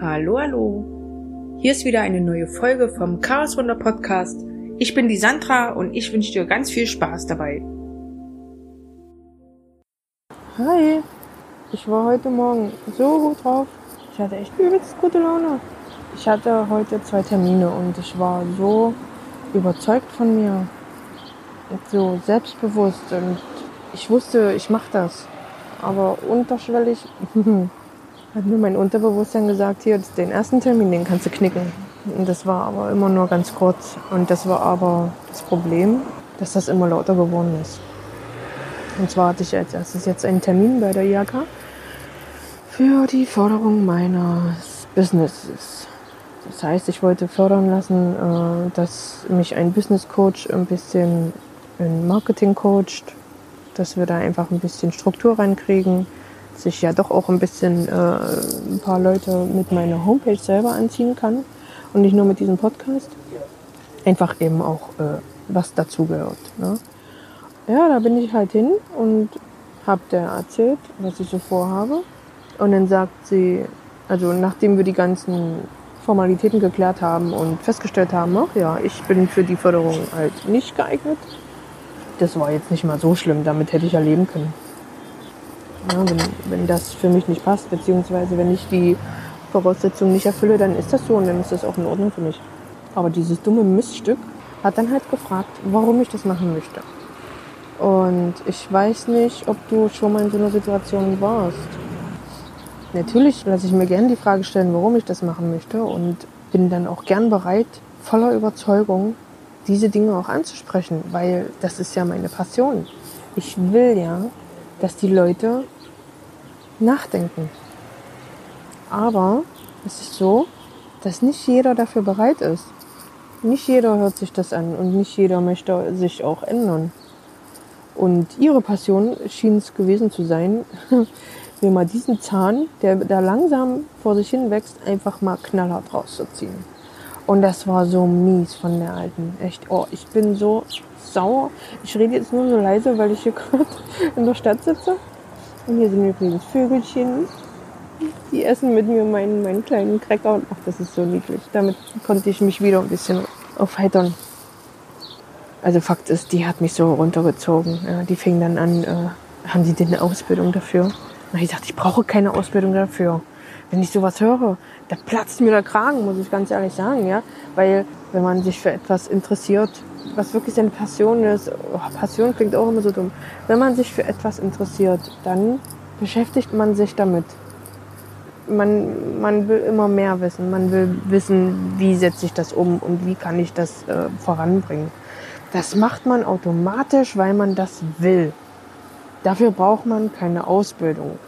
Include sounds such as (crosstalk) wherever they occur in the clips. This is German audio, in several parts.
Hallo, hallo. Hier ist wieder eine neue Folge vom Chaos Wunder Podcast. Ich bin die Sandra und ich wünsche dir ganz viel Spaß dabei. Hi, ich war heute Morgen so gut drauf. Ich hatte echt übelst gute Laune. Ich hatte heute zwei Termine und ich war so überzeugt von mir. So selbstbewusst und ich wusste, ich mache das. Aber unterschwellig (laughs) hat mir mein Unterbewusstsein gesagt, hier, den ersten Termin, den kannst du knicken. Und das war aber immer nur ganz kurz. Und das war aber das Problem, dass das immer lauter geworden ist. Und zwar hatte ich als erstes jetzt einen Termin bei der IHK für die Förderung meines Businesses. Das heißt, ich wollte fördern lassen, äh, dass mich ein Business Coach ein bisschen in Marketing coacht, dass wir da einfach ein bisschen Struktur reinkriegen, sich ja doch auch ein bisschen äh, ein paar Leute mit meiner Homepage selber anziehen kann und nicht nur mit diesem Podcast. Einfach eben auch äh, was dazugehört. Ne? Ja, da bin ich halt hin und habe der erzählt, was ich so vorhabe. Und dann sagt sie, also nachdem wir die ganzen Formalitäten geklärt haben und festgestellt haben, ach ja, ich bin für die Förderung halt nicht geeignet. Das war jetzt nicht mal so schlimm, damit hätte ich ja leben können. Ja, wenn, wenn das für mich nicht passt, beziehungsweise wenn ich die Voraussetzungen nicht erfülle, dann ist das so und dann ist das auch in Ordnung für mich. Aber dieses dumme Miststück hat dann halt gefragt, warum ich das machen möchte. Und ich weiß nicht, ob du schon mal in so einer Situation warst. Natürlich lasse ich mir gerne die Frage stellen, warum ich das machen möchte und bin dann auch gern bereit, voller Überzeugung, diese Dinge auch anzusprechen, weil das ist ja meine Passion. Ich will ja, dass die Leute nachdenken. Aber es ist so, dass nicht jeder dafür bereit ist. Nicht jeder hört sich das an und nicht jeder möchte sich auch ändern. Und ihre Passion schien es gewesen zu sein, (laughs) mir mal diesen Zahn, der da langsam vor sich hin wächst, einfach mal knallhart rauszuziehen. Und das war so mies von der Alten. Echt, oh, ich bin so sauer. Ich rede jetzt nur so leise, weil ich hier (laughs) gerade in der Stadt sitze. Und hier sind übrigens Vögelchen. Die essen mit mir meinen, meinen kleinen Cracker. Und ach, das ist so niedlich. Damit konnte ich mich wieder ein bisschen aufheitern. Also Fakt ist, die hat mich so runtergezogen. Ja, die fing dann an, äh, haben die denn eine Ausbildung dafür? Na, ich dachte, ich brauche keine Ausbildung dafür. Wenn ich sowas höre, da platzt mir der Kragen, muss ich ganz ehrlich sagen, ja. Weil, wenn man sich für etwas interessiert, was wirklich seine Passion ist, oh, Passion klingt auch immer so dumm. Wenn man sich für etwas interessiert, dann beschäftigt man sich damit. Man, man will immer mehr wissen. Man will wissen, wie setze ich das um und wie kann ich das äh, voranbringen. Das macht man automatisch, weil man das will. Dafür braucht man keine Ausbildung.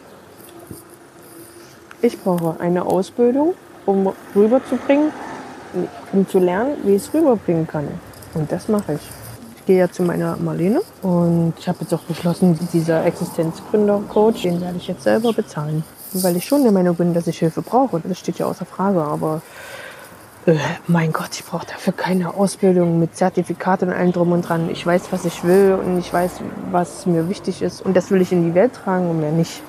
Ich brauche eine Ausbildung, um rüberzubringen, um zu lernen, wie ich es rüberbringen kann. Und das mache ich. Ich gehe ja zu meiner Marlene und ich habe jetzt auch beschlossen, dieser Existenzgründer-Coach, den werde ich jetzt selber bezahlen. Weil ich schon der Meinung bin, dass ich Hilfe brauche. Das steht ja außer Frage. Aber äh, mein Gott, ich brauche dafür keine Ausbildung mit Zertifikat und allem drum und dran. Ich weiß, was ich will und ich weiß, was mir wichtig ist. Und das will ich in die Welt tragen und mehr nicht.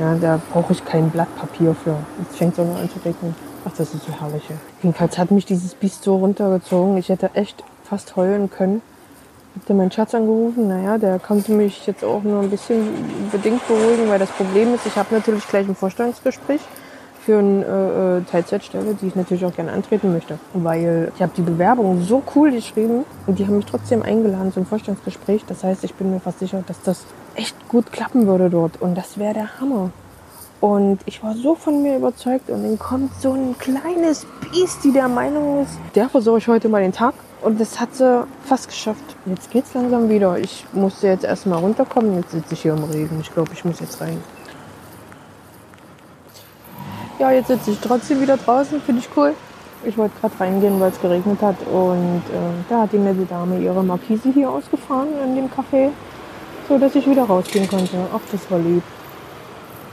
Ja, da brauche ich kein Blatt Papier für. Jetzt fängt es auch noch an zu regnen. Ach, das ist so herrlich. Jedenfalls hat mich dieses Biest so runtergezogen. Ich hätte echt fast heulen können. Hab dann meinen Schatz angerufen. Naja, der konnte mich jetzt auch nur ein bisschen bedingt beruhigen, weil das Problem ist, ich habe natürlich gleich ein Vorstellungsgespräch für eine äh, äh, Teilzeitstelle, die ich natürlich auch gerne antreten möchte. Weil ich habe die Bewerbung so cool geschrieben und die haben mich trotzdem eingeladen zum Vorstellungsgespräch. Das heißt, ich bin mir fast sicher, dass das echt gut klappen würde dort. Und das wäre der Hammer. Und ich war so von mir überzeugt und dann kommt so ein kleines Biest, die der Meinung ist, der versuche ich heute mal den Tag. Und das hat sie fast geschafft. Jetzt geht's langsam wieder. Ich musste jetzt erstmal runterkommen. Jetzt sitze ich hier im Regen. Ich glaube, ich muss jetzt rein. Ja, jetzt sitze ich trotzdem wieder draußen, finde ich cool. Ich wollte gerade reingehen, weil es geregnet hat. Und äh, da hat die nette Dame ihre Markise hier ausgefahren in dem Café, so dass ich wieder rausgehen konnte. Ach, das war lieb.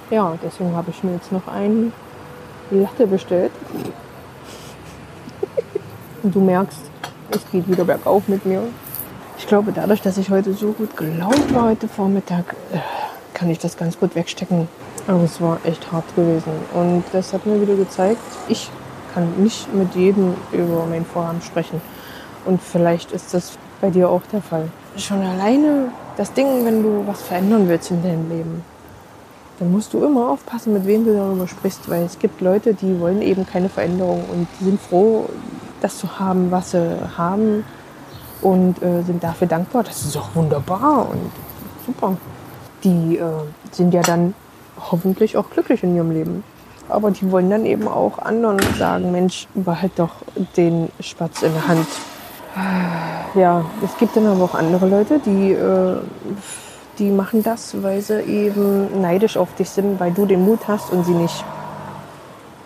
Ja, deswegen habe ich mir jetzt noch einen Latte bestellt. (laughs) Und du merkst, es geht wieder bergauf mit mir. Ich glaube, dadurch, dass ich heute so gut gelaunt war heute Vormittag, äh, kann ich das ganz gut wegstecken. Aber es war echt hart gewesen. Und das hat mir wieder gezeigt, ich kann nicht mit jedem über mein Vorhaben sprechen. Und vielleicht ist das bei dir auch der Fall. Schon alleine das Ding, wenn du was verändern willst in deinem Leben, dann musst du immer aufpassen, mit wem du darüber sprichst, weil es gibt Leute, die wollen eben keine Veränderung und die sind froh, das zu haben, was sie haben und äh, sind dafür dankbar. Das ist auch wunderbar und super. Die äh, sind ja dann hoffentlich auch glücklich in ihrem Leben. Aber die wollen dann eben auch anderen sagen, Mensch, behalt doch den Spatz in der Hand. Ja, es gibt dann aber auch andere Leute, die, äh, die machen das, weil sie eben neidisch auf dich sind, weil du den Mut hast und sie nicht.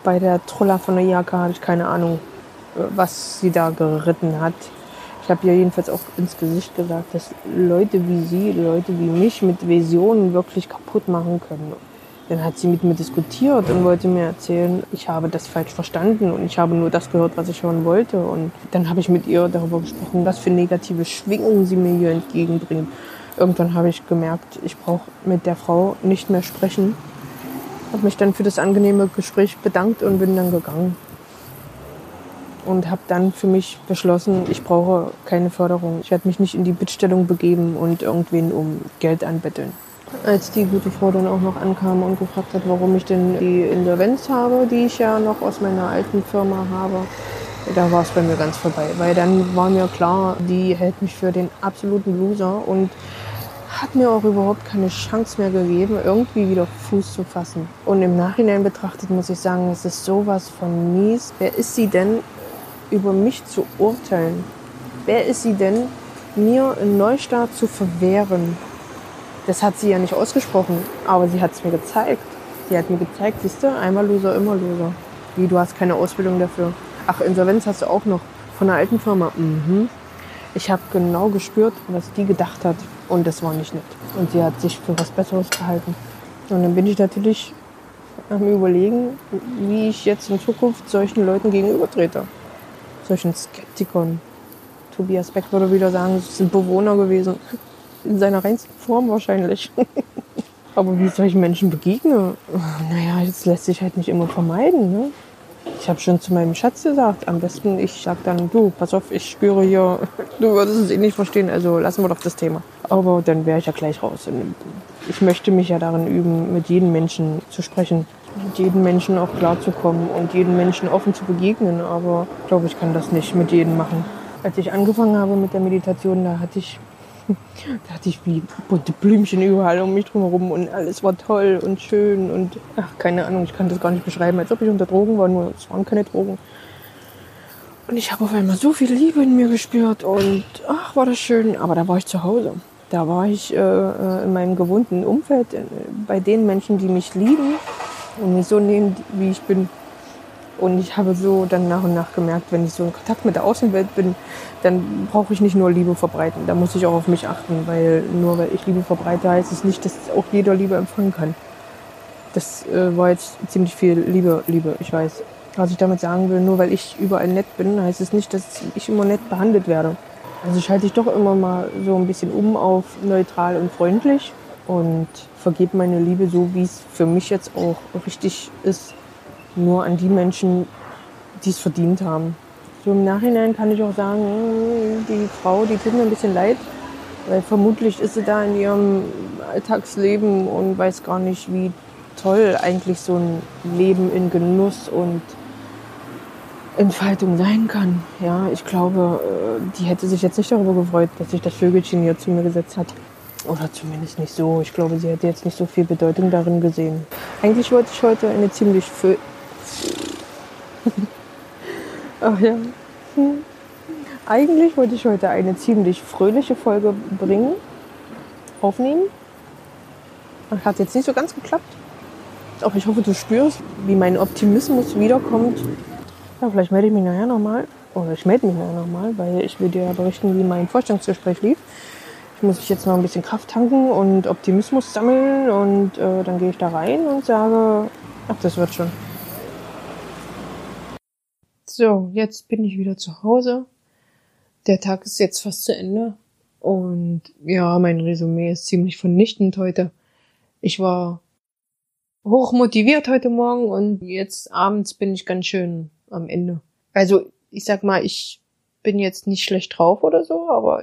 Bei der Troller von der IHK habe ich keine Ahnung, was sie da geritten hat. Ich habe ihr jedenfalls auch ins Gesicht gesagt, dass Leute wie sie, Leute wie mich mit Visionen wirklich kaputt machen können. Dann hat sie mit mir diskutiert und wollte mir erzählen, ich habe das falsch verstanden und ich habe nur das gehört, was ich hören wollte. Und dann habe ich mit ihr darüber gesprochen, was für negative Schwingungen sie mir hier entgegenbringt. Irgendwann habe ich gemerkt, ich brauche mit der Frau nicht mehr sprechen. Habe mich dann für das angenehme Gespräch bedankt und bin dann gegangen. Und habe dann für mich beschlossen, ich brauche keine Förderung. Ich werde mich nicht in die Bittstellung begeben und irgendwen um Geld anbetteln. Als die gute Frau dann auch noch ankam und gefragt hat, warum ich denn die Insolvenz habe, die ich ja noch aus meiner alten Firma habe, da war es bei mir ganz vorbei. Weil dann war mir klar, die hält mich für den absoluten Loser und hat mir auch überhaupt keine Chance mehr gegeben, irgendwie wieder Fuß zu fassen. Und im Nachhinein betrachtet muss ich sagen, es ist sowas von mies. Wer ist sie denn, über mich zu urteilen? Wer ist sie denn, mir einen Neustart zu verwehren? Das hat sie ja nicht ausgesprochen, aber sie hat es mir gezeigt. Sie hat mir gezeigt, siehst du, einmal Loser, immer Loser. Wie, du hast keine Ausbildung dafür. Ach, Insolvenz hast du auch noch. Von der alten Firma. Mhm. Ich habe genau gespürt, was die gedacht hat. Und das war nicht nett. Und sie hat sich für was Besseres gehalten. Und dann bin ich natürlich am Überlegen, wie ich jetzt in Zukunft solchen Leuten gegenübertrete. Solchen Skeptikern. Tobias Beck würde wieder sagen, es sind Bewohner gewesen in seiner reinsten Form wahrscheinlich. (laughs) Aber wie ich solchen Menschen begegne, naja, das lässt sich halt nicht immer vermeiden. Ne? Ich habe schon zu meinem Schatz gesagt, am besten ich sag dann, du, pass auf, ich spüre hier, (laughs) du würdest es eh nicht verstehen, also lassen wir doch das Thema. Aber dann wäre ich ja gleich raus. Ich möchte mich ja darin üben, mit jedem Menschen zu sprechen, mit jedem Menschen auch klarzukommen und jedem Menschen offen zu begegnen. Aber ich glaube, ich kann das nicht mit jedem machen. Als ich angefangen habe mit der Meditation, da hatte ich da hatte ich wie bunte Blümchen überall um mich drumherum und alles war toll und schön und ach, keine Ahnung, ich kann das gar nicht beschreiben, als ob ich unter Drogen war, nur es waren keine Drogen. Und ich habe auf einmal so viel Liebe in mir gespürt und ach, war das schön, aber da war ich zu Hause. Da war ich äh, äh in meinem gewohnten Umfeld, äh, bei den Menschen, die mich lieben und mich so nehmen, wie ich bin. Und ich habe so dann nach und nach gemerkt, wenn ich so in Kontakt mit der Außenwelt bin, dann brauche ich nicht nur Liebe verbreiten. Da muss ich auch auf mich achten, weil nur weil ich Liebe verbreite, heißt es nicht, dass auch jeder Liebe empfangen kann. Das äh, war jetzt ziemlich viel Liebe, Liebe, ich weiß. Was ich damit sagen will, nur weil ich überall nett bin, heißt es nicht, dass ich immer nett behandelt werde. Also schalte ich doch immer mal so ein bisschen um auf neutral und freundlich und vergebe meine Liebe so, wie es für mich jetzt auch richtig ist nur an die Menschen, die es verdient haben. So im Nachhinein kann ich auch sagen, die Frau, die tut mir ein bisschen leid, weil vermutlich ist sie da in ihrem Alltagsleben und weiß gar nicht, wie toll eigentlich so ein Leben in Genuss und Entfaltung sein kann. Ja, ich glaube, äh, die hätte sich jetzt nicht darüber gefreut, dass sich das Vögelchen hier zu mir gesetzt hat. Oder zumindest nicht so. Ich glaube, sie hätte jetzt nicht so viel Bedeutung darin gesehen. Eigentlich wollte ich heute eine ziemlich Ach ja. Eigentlich wollte ich heute eine ziemlich fröhliche Folge bringen, aufnehmen. Hat jetzt nicht so ganz geklappt. Aber ich hoffe, du spürst, wie mein Optimismus wiederkommt. Ja, vielleicht melde ich mich nachher nochmal. Oder ich melde mich nachher nochmal, weil ich will dir berichten, wie mein Vorstellungsgespräch lief. Ich muss mich jetzt noch ein bisschen Kraft tanken und Optimismus sammeln und äh, dann gehe ich da rein und sage, ach, das wird schon. So, jetzt bin ich wieder zu Hause. Der Tag ist jetzt fast zu Ende. Und ja, mein Resümee ist ziemlich vernichtend heute. Ich war hoch motiviert heute Morgen und jetzt abends bin ich ganz schön am Ende. Also ich sag mal, ich bin jetzt nicht schlecht drauf oder so, aber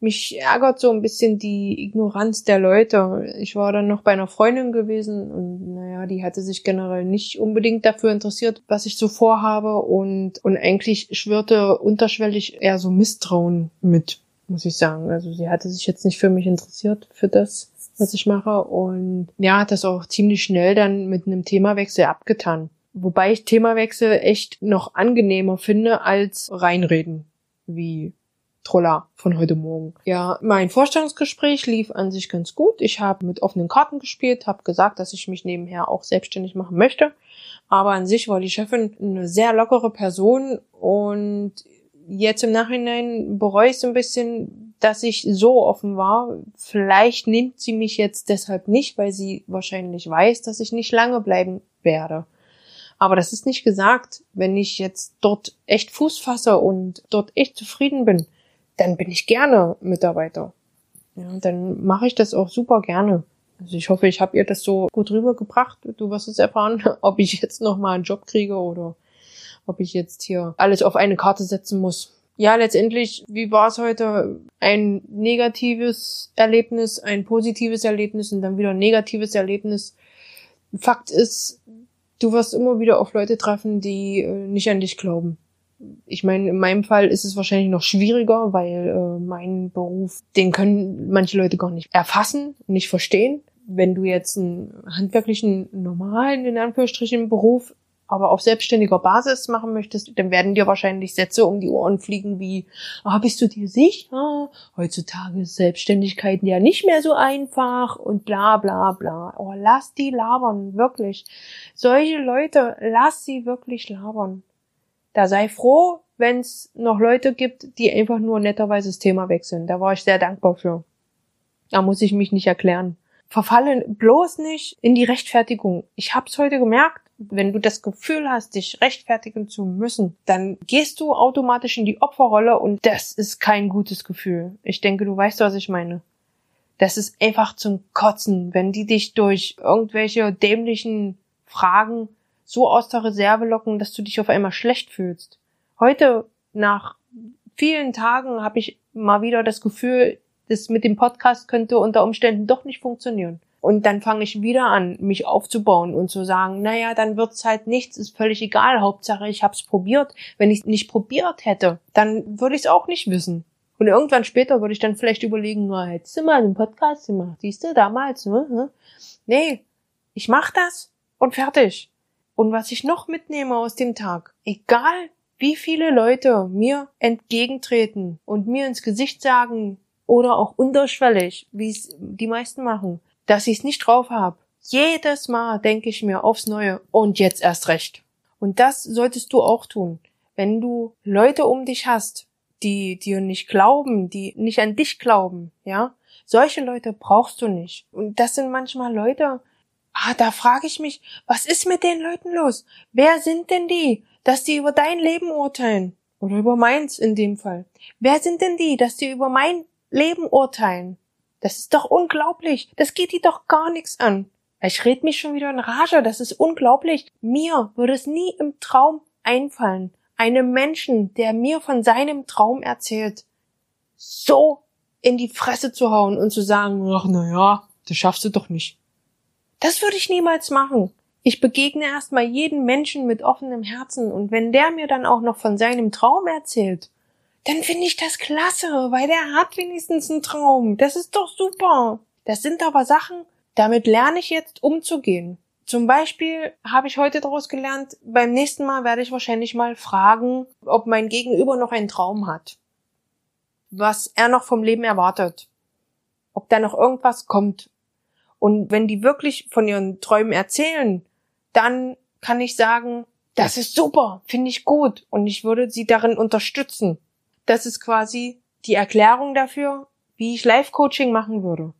mich ärgert so ein bisschen die Ignoranz der Leute. Ich war dann noch bei einer Freundin gewesen und naja, die hatte sich generell nicht unbedingt dafür interessiert, was ich so vorhabe und, und eigentlich schwirrte unterschwellig eher so Misstrauen mit, muss ich sagen. Also sie hatte sich jetzt nicht für mich interessiert, für das, was ich mache und ja, hat das auch ziemlich schnell dann mit einem Themawechsel abgetan. Wobei ich Themawechsel echt noch angenehmer finde als reinreden, wie Troller von heute Morgen. Ja, mein Vorstellungsgespräch lief an sich ganz gut. Ich habe mit offenen Karten gespielt, habe gesagt, dass ich mich nebenher auch selbstständig machen möchte. Aber an sich war die Chefin eine sehr lockere Person und jetzt im Nachhinein bereue ich es ein bisschen, dass ich so offen war. Vielleicht nimmt sie mich jetzt deshalb nicht, weil sie wahrscheinlich weiß, dass ich nicht lange bleiben werde. Aber das ist nicht gesagt, wenn ich jetzt dort echt Fuß fasse und dort echt zufrieden bin, dann bin ich gerne Mitarbeiter. Ja, dann mache ich das auch super gerne. Also ich hoffe, ich habe ihr das so gut rübergebracht. Du wirst es erfahren, (laughs) ob ich jetzt noch mal einen Job kriege oder ob ich jetzt hier alles auf eine Karte setzen muss. Ja, letztendlich, wie war es heute? Ein negatives Erlebnis, ein positives Erlebnis und dann wieder ein negatives Erlebnis. Fakt ist, du wirst immer wieder auf Leute treffen, die äh, nicht an dich glauben. Ich meine, in meinem Fall ist es wahrscheinlich noch schwieriger, weil äh, mein Beruf, den können manche Leute gar nicht erfassen, nicht verstehen. Wenn du jetzt einen handwerklichen, normalen, in Anführungsstrichen, Beruf aber auf selbstständiger Basis machen möchtest, dann werden dir wahrscheinlich Sätze um die Ohren fliegen wie, ah, bist du dir sicher? Heutzutage ist Selbstständigkeit ja nicht mehr so einfach und bla bla bla. Oh, lass die labern, wirklich. Solche Leute, lass sie wirklich labern. Da sei froh, wenn es noch Leute gibt, die einfach nur netterweise das Thema wechseln. Da war ich sehr dankbar für. Da muss ich mich nicht erklären. Verfallen bloß nicht in die Rechtfertigung. Ich hab's heute gemerkt, wenn du das Gefühl hast, dich rechtfertigen zu müssen, dann gehst du automatisch in die Opferrolle und das ist kein gutes Gefühl. Ich denke, du weißt, was ich meine. Das ist einfach zum Kotzen, wenn die dich durch irgendwelche dämlichen Fragen so aus der Reserve locken, dass du dich auf einmal schlecht fühlst. Heute, nach vielen Tagen, habe ich mal wieder das Gefühl, das mit dem Podcast könnte unter Umständen doch nicht funktionieren. Und dann fange ich wieder an, mich aufzubauen und zu sagen, naja, dann wird's halt nichts, ist völlig egal, Hauptsache ich hab's probiert. Wenn ich nicht probiert hätte, dann würde ich es auch nicht wissen. Und irgendwann später würde ich dann vielleicht überlegen, na, hättest du mal einen Podcast gemacht, siehst du, damals, ne? ne? Nee, ich mach das und fertig. Und was ich noch mitnehme aus dem Tag, egal wie viele Leute mir entgegentreten und mir ins Gesicht sagen oder auch unterschwellig, wie es die meisten machen, dass ich es nicht drauf habe. Jedes Mal denke ich mir aufs Neue und jetzt erst recht. Und das solltest du auch tun. Wenn du Leute um dich hast, die dir nicht glauben, die nicht an dich glauben, ja, solche Leute brauchst du nicht. Und das sind manchmal Leute, ah, da frage ich mich, was ist mit den Leuten los? Wer sind denn die, dass die über dein Leben urteilen? Oder über meins in dem Fall. Wer sind denn die, dass die über mein Leben urteilen? Das ist doch unglaublich. Das geht die doch gar nichts an. Ich red mich schon wieder in Rage. Das ist unglaublich. Mir würde es nie im Traum einfallen, einem Menschen, der mir von seinem Traum erzählt, so in die Fresse zu hauen und zu sagen, ach, na ja, das schaffst du doch nicht. Das würde ich niemals machen. Ich begegne erstmal jeden Menschen mit offenem Herzen und wenn der mir dann auch noch von seinem Traum erzählt, dann finde ich das klasse, weil der hat wenigstens einen Traum. Das ist doch super. Das sind aber Sachen, damit lerne ich jetzt umzugehen. Zum Beispiel habe ich heute daraus gelernt, beim nächsten Mal werde ich wahrscheinlich mal fragen, ob mein Gegenüber noch einen Traum hat. Was er noch vom Leben erwartet. Ob da noch irgendwas kommt. Und wenn die wirklich von ihren Träumen erzählen, dann kann ich sagen, das ist super, finde ich gut und ich würde sie darin unterstützen. Das ist quasi die Erklärung dafür, wie ich Life-Coaching machen würde.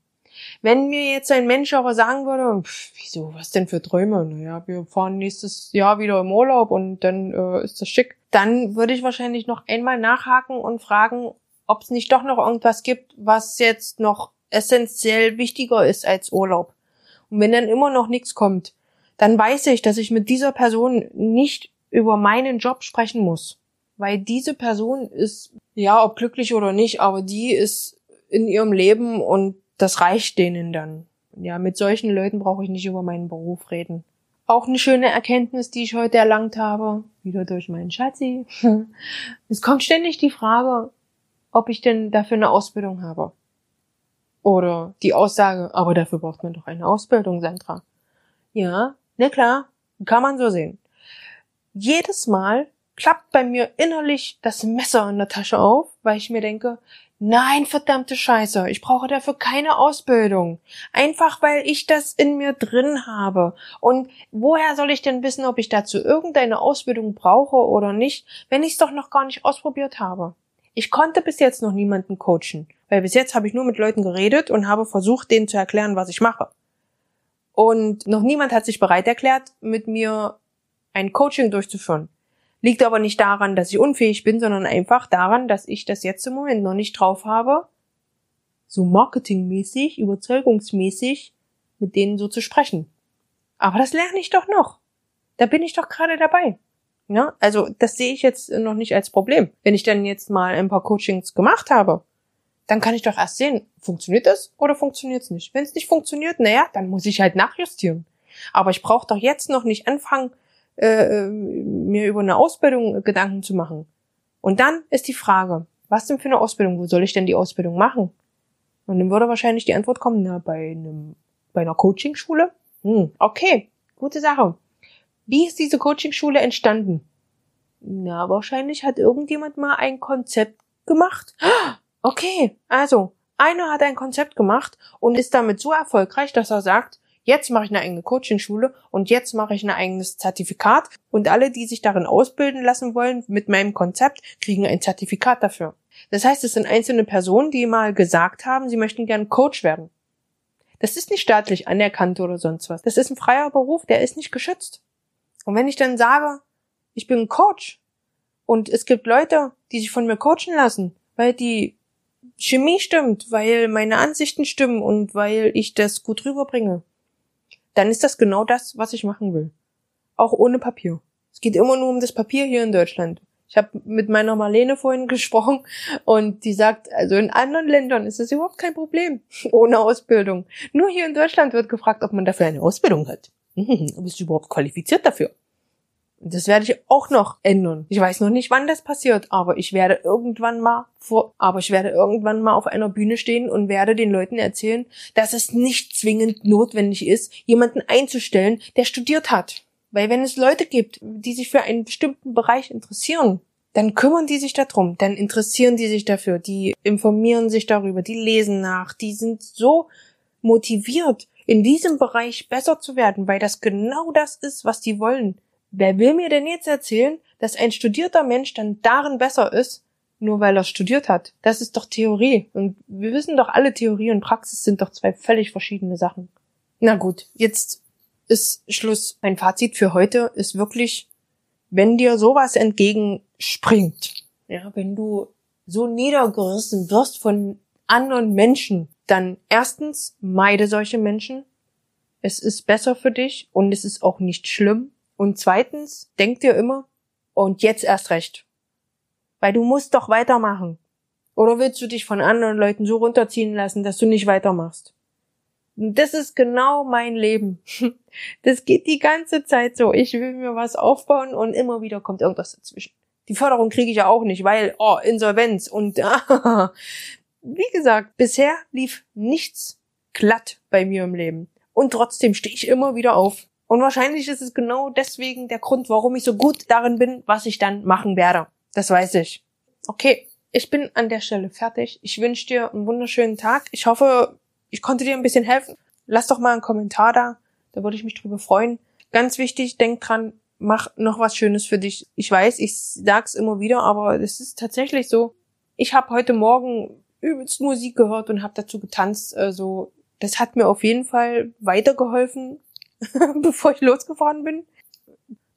Wenn mir jetzt ein Mensch aber sagen würde, pff, wieso, was denn für Träume? Naja, wir fahren nächstes Jahr wieder im Urlaub und dann äh, ist das schick. Dann würde ich wahrscheinlich noch einmal nachhaken und fragen, ob es nicht doch noch irgendwas gibt, was jetzt noch essentiell wichtiger ist als Urlaub. Und wenn dann immer noch nichts kommt, dann weiß ich, dass ich mit dieser Person nicht über meinen Job sprechen muss. Weil diese Person ist, ja, ob glücklich oder nicht, aber die ist in ihrem Leben und das reicht denen dann. Ja, mit solchen Leuten brauche ich nicht über meinen Beruf reden. Auch eine schöne Erkenntnis, die ich heute erlangt habe, wieder durch meinen Schatzi. (laughs) es kommt ständig die Frage, ob ich denn dafür eine Ausbildung habe. Oder die Aussage, aber dafür braucht man doch eine Ausbildung, Sandra. Ja, na klar, kann man so sehen. Jedes Mal klappt bei mir innerlich das Messer in der Tasche auf, weil ich mir denke, Nein, verdammte Scheiße, ich brauche dafür keine Ausbildung. Einfach weil ich das in mir drin habe. Und woher soll ich denn wissen, ob ich dazu irgendeine Ausbildung brauche oder nicht, wenn ich es doch noch gar nicht ausprobiert habe? Ich konnte bis jetzt noch niemanden coachen, weil bis jetzt habe ich nur mit Leuten geredet und habe versucht, denen zu erklären, was ich mache. Und noch niemand hat sich bereit erklärt, mit mir ein Coaching durchzuführen. Liegt aber nicht daran, dass ich unfähig bin, sondern einfach daran, dass ich das jetzt im Moment noch nicht drauf habe, so marketingmäßig, überzeugungsmäßig mit denen so zu sprechen. Aber das lerne ich doch noch. Da bin ich doch gerade dabei. Ja, also das sehe ich jetzt noch nicht als Problem. Wenn ich dann jetzt mal ein paar Coachings gemacht habe, dann kann ich doch erst sehen, funktioniert das oder funktioniert es nicht. Wenn es nicht funktioniert, naja, dann muss ich halt nachjustieren. Aber ich brauche doch jetzt noch nicht anfangen, äh, mir über eine Ausbildung Gedanken zu machen. Und dann ist die Frage, was denn für eine Ausbildung? Wo soll ich denn die Ausbildung machen? Und dann würde wahrscheinlich die Antwort kommen, na, bei einem, bei einer Coachingschule? Hm, okay, gute Sache. Wie ist diese Coachingschule entstanden? Na, wahrscheinlich hat irgendjemand mal ein Konzept gemacht. Okay, also, einer hat ein Konzept gemacht und ist damit so erfolgreich, dass er sagt, Jetzt mache ich eine eigene Coachingschule und jetzt mache ich ein eigenes Zertifikat und alle, die sich darin ausbilden lassen wollen mit meinem Konzept, kriegen ein Zertifikat dafür. Das heißt, es sind einzelne Personen, die mal gesagt haben, sie möchten gern Coach werden. Das ist nicht staatlich anerkannt oder sonst was. Das ist ein freier Beruf, der ist nicht geschützt. Und wenn ich dann sage, ich bin Coach und es gibt Leute, die sich von mir coachen lassen, weil die Chemie stimmt, weil meine Ansichten stimmen und weil ich das gut rüberbringe, dann ist das genau das, was ich machen will. Auch ohne Papier. Es geht immer nur um das Papier hier in Deutschland. Ich habe mit meiner Marlene vorhin (laughs) gesprochen und die sagt, also in anderen Ländern ist das überhaupt kein Problem (laughs) ohne Ausbildung. Nur hier in Deutschland wird gefragt, ob man dafür eine Ausbildung hat. Bist du überhaupt qualifiziert dafür? Das werde ich auch noch ändern. Ich weiß noch nicht, wann das passiert, aber ich werde irgendwann mal vor, aber ich werde irgendwann mal auf einer Bühne stehen und werde den Leuten erzählen, dass es nicht zwingend notwendig ist, jemanden einzustellen, der studiert hat. Weil wenn es Leute gibt, die sich für einen bestimmten Bereich interessieren, dann kümmern die sich darum, dann interessieren die sich dafür, die informieren sich darüber, die lesen nach, die sind so motiviert, in diesem Bereich besser zu werden, weil das genau das ist, was die wollen. Wer will mir denn jetzt erzählen, dass ein studierter Mensch dann darin besser ist, nur weil er studiert hat? Das ist doch Theorie. Und wir wissen doch alle, Theorie und Praxis sind doch zwei völlig verschiedene Sachen. Na gut, jetzt ist Schluss. Mein Fazit für heute ist wirklich, wenn dir sowas entgegenspringt, ja, wenn du so niedergerissen wirst von anderen Menschen, dann erstens meide solche Menschen. Es ist besser für dich und es ist auch nicht schlimm. Und zweitens, denk dir immer, und jetzt erst recht. Weil du musst doch weitermachen. Oder willst du dich von anderen Leuten so runterziehen lassen, dass du nicht weitermachst? das ist genau mein Leben. (laughs) Das geht die ganze Zeit so. Ich will mir was aufbauen und immer wieder kommt irgendwas dazwischen. Die Förderung kriege ich ja auch nicht, weil, oh, Insolvenz und, (laughs) ah, wie gesagt, bisher lief nichts glatt bei mir im Leben. Und trotzdem stehe ich immer wieder auf. Und wahrscheinlich ist es genau deswegen der Grund, warum ich so gut darin bin, was ich dann machen werde. Das weiß ich. Okay, ich bin an der Stelle fertig. Ich wünsche dir einen wunderschönen Tag. Ich hoffe, ich konnte dir ein bisschen helfen. Lass doch mal einen Kommentar da. Da würde ich mich drüber freuen. Ganz wichtig, denk dran, mach noch was Schönes für dich. Ich weiß, ich sag's immer wieder, aber es ist tatsächlich so. Ich habe heute Morgen übelst Musik gehört und habe dazu getanzt. Also das hat mir auf jeden Fall weitergeholfen, (laughs) bevor ich losgefahren bin.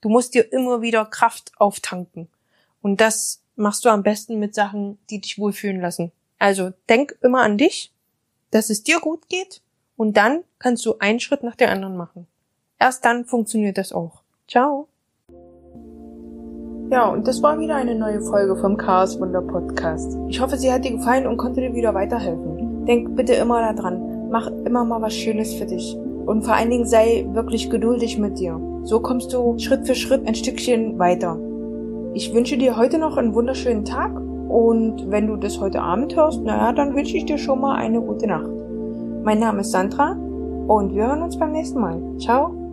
Du musst dir immer wieder Kraft auftanken. Und das machst du am besten mit Sachen, die dich wohlfühlen lassen. Also denk immer an dich, dass es dir gut geht Und dann kannst du einen Schritt nach der anderen machen. Erst dann funktioniert das auch. Ciao. Ja, und das war wieder eine neue Folge vom Chaos Wunder Podcast. Ich hoffe, sie hat dir gefallen und konnte dir wieder weiterhelfen. Denk bitte immer daran, mach immer mal was Schönes für dich. Und vor allen Dingen sei wirklich geduldig mit dir. So kommst du Schritt für Schritt ein Stückchen weiter. Ich wünsche dir heute noch einen wunderschönen Tag und wenn du das heute Abend hörst, naja, dann wünsche ich dir schon mal eine gute Nacht. Mein Name ist Sandra und wir hören uns beim nächsten Mal. Ciao.